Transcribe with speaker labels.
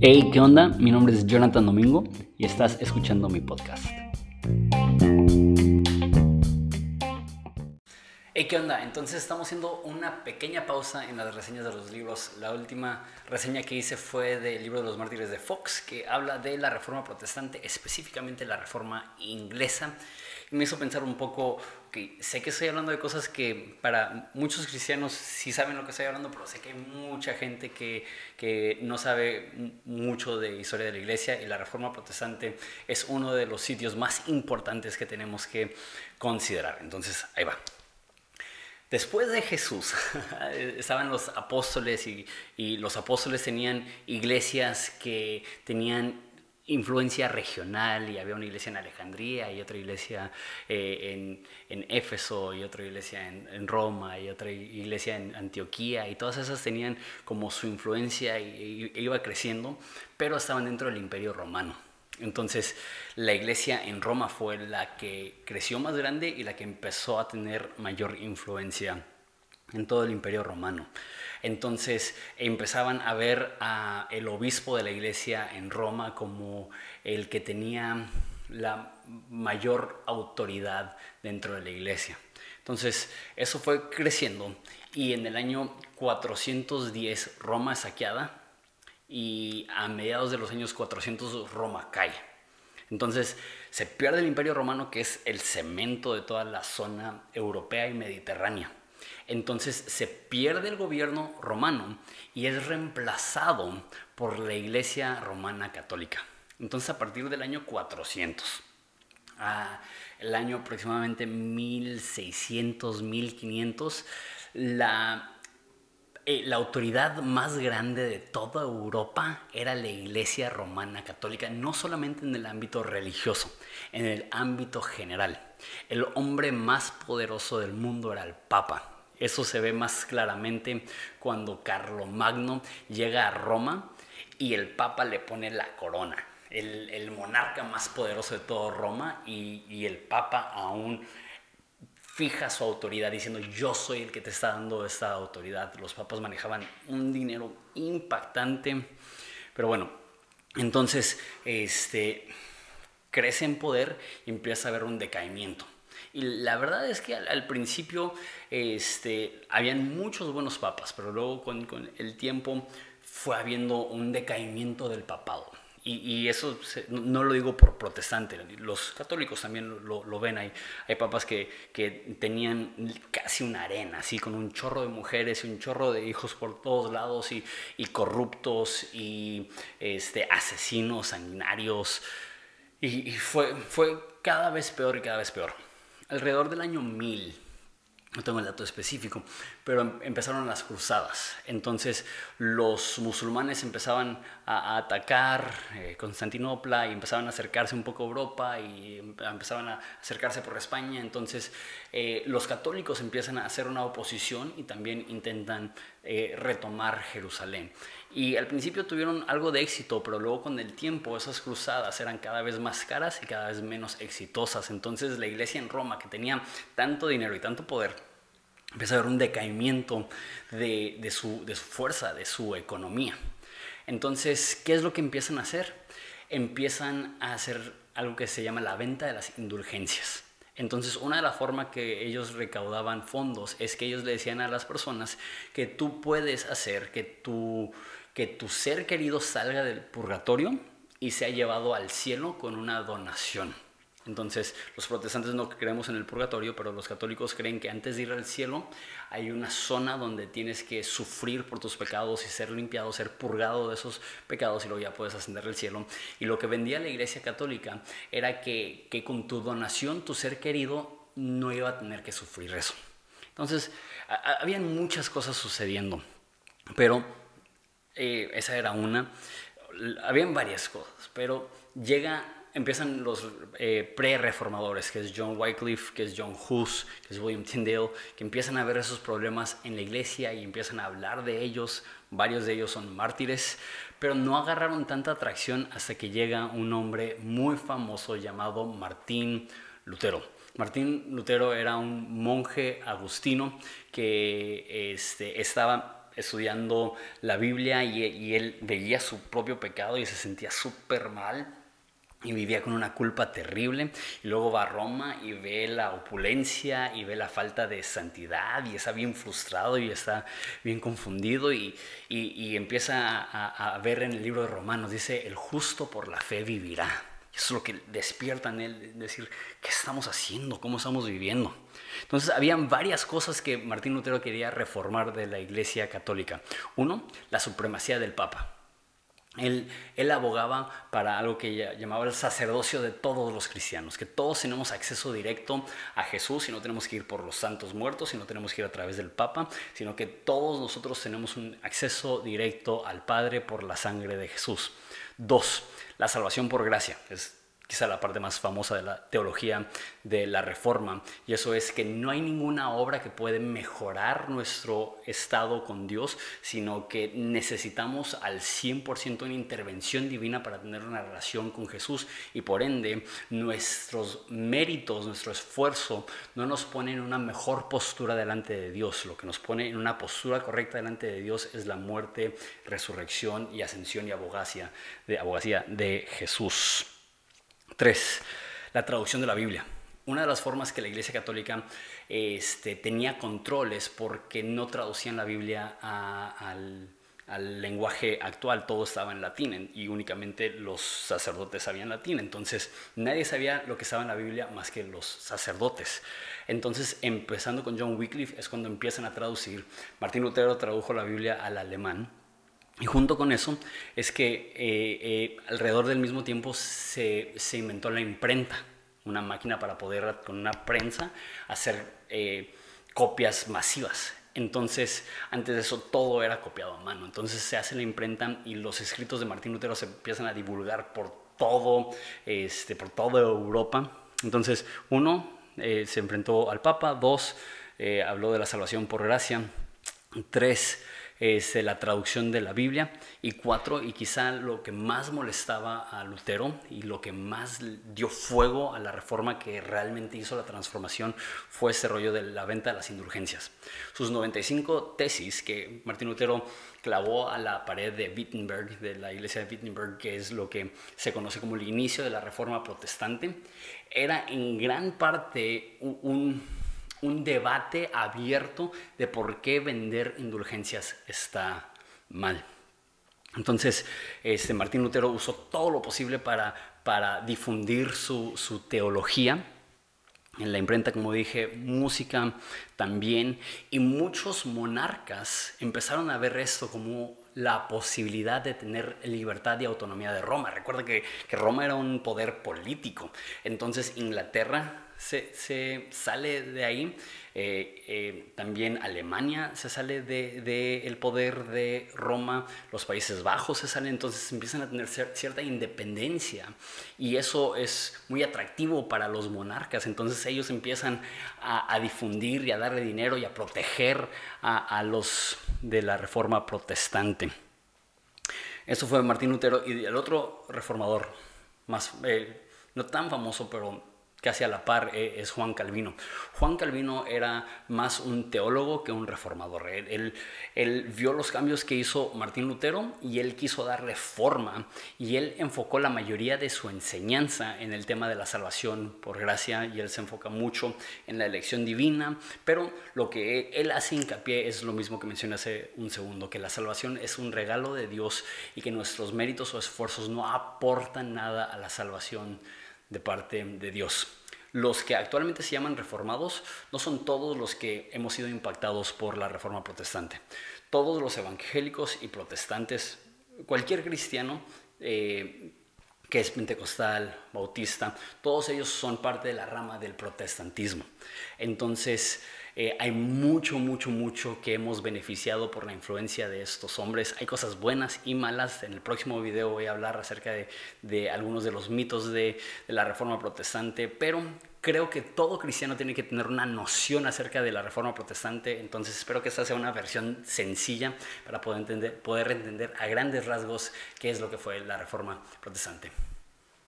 Speaker 1: Hey, ¿qué onda? Mi nombre es Jonathan Domingo y estás escuchando mi podcast. Hey, ¿qué onda? Entonces estamos haciendo una pequeña pausa en las reseñas de los libros. La última reseña que hice fue del libro de los mártires de Fox, que habla de la reforma protestante, específicamente la reforma inglesa me hizo pensar un poco, que sé que estoy hablando de cosas que para muchos cristianos sí saben lo que estoy hablando, pero sé que hay mucha gente que, que no sabe mucho de historia de la iglesia y la Reforma Protestante es uno de los sitios más importantes que tenemos que considerar. Entonces, ahí va. Después de Jesús estaban los apóstoles y, y, los apóstoles tenían iglesias que tenían influencia regional y había una iglesia en Alejandría y otra iglesia eh, en, en, Éfeso y otra iglesia en, Roma y otra iglesia en Antioquía y todas esas tenían como su influencia y, iba creciendo, pero estaban dentro del imperio romano. Entonces la iglesia en Roma fue la que creció más grande y la que empezó a tener mayor influencia en todo el imperio romano. Entonces empezaban a ver a el obispo de la iglesia en Roma como el que tenía la mayor autoridad dentro de la iglesia. Entonces eso fue creciendo y en el año 410 Roma es saqueada y a mediados de los años 400 Roma cae. Entonces se pierde el imperio romano que es el cemento de toda la zona europea y mediterránea. Entonces se pierde el gobierno romano y es reemplazado por la Iglesia Romana Católica. Entonces a partir del año 400, el año aproximadamente 1600, 1500, la, eh, la autoridad más grande de toda Europa era la Iglesia Romana Católica, no solamente en el ámbito religioso, en el ámbito general. El hombre más poderoso del mundo era el Papa. Eso se ve más claramente cuando Carlomagno llega a Roma y el Papa le pone la corona. El, monarca más poderoso de todo Roma y, el Papa aún fija su autoridad diciendo yo soy el que te está dando esta autoridad. Los papas manejaban un dinero impactante, pero bueno, entonces este, crece en poder y empieza a haber un decaimiento. Y la verdad es que al, principio este, habían muchos buenos papas, pero luego con, con el tiempo fue habiendo un decaimiento del papado. Y, y, eso no lo digo por protestante, los católicos también lo, lo, ven. Hay, hay papas que, que, tenían casi una arena, así con un chorro de mujeres y un chorro de hijos por todos lados y, y corruptos y este, asesinos, sanguinarios. Y, y, fue, fue cada vez peor y cada vez peor alrededor del año 1000, no tengo el dato específico, pero em, empezaron las cruzadas. Entonces los musulmanes empezaban a, atacar eh, Constantinopla y empezaban a acercarse un poco a Europa y em, empezaban a acercarse por España. Entonces eh, los católicos empiezan a hacer una oposición y también intentan eh, retomar Jerusalén. Y al principio tuvieron algo de éxito, pero luego con el tiempo esas cruzadas eran cada vez más caras y cada vez menos exitosas. Entonces la iglesia en Roma, que tenía tanto dinero y tanto poder, empieza a haber un decaimiento de, de, su, de su fuerza, de su economía. Entonces, ¿qué es lo que empiezan a hacer? Empiezan a hacer algo que se llama la venta de las indulgencias. Entonces, una de las formas que ellos recaudaban fondos es que ellos le decían a las personas que tú puedes hacer que tu que tu ser querido salga del purgatorio y sea llevado al cielo con una donación. Entonces, los protestantes no creemos en el purgatorio, pero los católicos creen que antes de ir al cielo hay una zona donde tienes que sufrir por tus pecados y ser limpiado, ser purgado de esos pecados y luego ya puedes ascender al cielo. Y lo que vendía la iglesia católica era que, con tu donación tu ser querido no iba a tener que sufrir eso. Entonces, habían muchas cosas sucediendo, pero eh, esa era una. Habían varias cosas, pero llega, empiezan los eh, pre-reformadores, que es John Wycliffe, que es John Hus, que es William Tyndale, que empiezan a ver esos problemas en la iglesia y empiezan a hablar de ellos. Varios de ellos son mártires, pero no agarraron tanta atracción hasta que llega un hombre muy famoso llamado Martín Lutero. Martín Lutero era un monje agustino que este, estaba estudiando la Biblia y, y él veía su propio pecado y se sentía súper mal y vivía con una culpa terrible. Y luego va a Roma y ve la opulencia y ve la falta de santidad y está bien frustrado y está bien confundido y, y, empieza a, a, ver en el libro de Romanos, dice, el justo por la fe vivirá. Eso es lo que despierta en él, decir, ¿qué estamos haciendo? ¿Cómo estamos viviendo? Entonces, habían varias cosas que Martín Lutero quería reformar de la Iglesia Católica. Uno, la supremacía del Papa. Él, abogaba para algo que llamaba el sacerdocio de todos los cristianos, que todos tenemos acceso directo a Jesús y no tenemos que ir por los santos muertos y no tenemos que ir a través del Papa, sino que todos nosotros tenemos un acceso directo al Padre por la sangre de Jesús. Dos, la salvación por gracia. Quizá la parte más famosa de la teología de la reforma, y eso es que no hay ninguna obra que puede mejorar nuestro estado con Dios, sino que necesitamos al 100% una intervención divina para tener una relación con Jesús, y por ende nuestros méritos, nuestro esfuerzo no nos pone en una mejor postura delante de Dios, lo que nos pone en una postura correcta delante de Dios es la muerte, resurrección y ascensión y abogacía de, abogacía de Jesús. Tres, la traducción de la Biblia. Una de las formas que la Iglesia Católica este, tenía controles porque no traducían la Biblia al, lenguaje actual, todo estaba en latín y únicamente los sacerdotes sabían latín, entonces nadie sabía lo que estaba en la Biblia más que los sacerdotes. Entonces, empezando con John Wycliffe es cuando empiezan a traducir. Martín Lutero tradujo la Biblia al alemán y junto con eso es que eh, eh, alrededor del mismo tiempo se, se, inventó la imprenta, una máquina para poder con una prensa hacer eh, copias masivas. Entonces, antes de eso todo era copiado a mano. Entonces se hace la imprenta y los escritos de Martín Lutero se empiezan a divulgar por todo, este, por toda Europa. Entonces, uno, se enfrentó al Papa, dos, habló de la salvación por gracia, tres, es la traducción de la Biblia. Y cuatro, y quizá lo que más molestaba a Lutero y lo que más dio fuego a la reforma que realmente hizo la transformación fue ese rollo de la venta de las indulgencias. Sus 95 tesis que Martín Lutero clavó a la pared de Wittenberg, de la iglesia de Wittenberg, que es lo que se conoce como el inicio de la reforma protestante, era en gran parte un debate abierto de por qué vender indulgencias está mal. Entonces, este, Martín Lutero usó todo lo posible para, para difundir su, su teología. En la imprenta, como dije, música también. Y muchos monarcas empezaron a ver esto como la posibilidad de tener libertad y autonomía de Roma. Recuerda que, que Roma era un poder político. Entonces Inglaterra se, sale de ahí. Eh, eh, también Alemania se sale del de, el poder de Roma, los Países Bajos se salen, entonces empiezan a tener cierta independencia y eso es muy atractivo para los monarcas, entonces ellos empiezan a, difundir y a darle dinero y a proteger a, los de la reforma protestante. Eso fue Martín Lutero y el otro reformador, más, eh, no tan famoso, pero casi a la par eh, es Juan Calvino. Juan Calvino era más un teólogo que un reformador. Él, él, vio los cambios que hizo Martín Lutero y él quiso darle forma y él enfocó la mayoría de su enseñanza en el tema de la salvación por gracia y él se enfoca mucho en la elección divina, pero lo que él hace hincapié es lo mismo que mencioné hace un segundo, que la salvación es un regalo de Dios y que nuestros méritos o esfuerzos no aportan nada a la salvación de parte de Dios. Los que actualmente se llaman reformados no son todos los que hemos sido impactados por la reforma protestante. Todos los evangélicos y protestantes, cualquier cristiano eh, que es pentecostal, bautista, todos ellos son parte de la rama del protestantismo. Entonces, eh, hay mucho, mucho, mucho que hemos beneficiado por la influencia de estos hombres. Hay cosas buenas y malas. En el próximo video voy a hablar acerca de, algunos de los mitos de, de la reforma protestante, pero creo que todo cristiano tiene que tener una noción acerca de la reforma protestante, entonces espero que esta sea una versión sencilla para poder entender, poder entender a grandes rasgos qué es lo que fue la reforma protestante.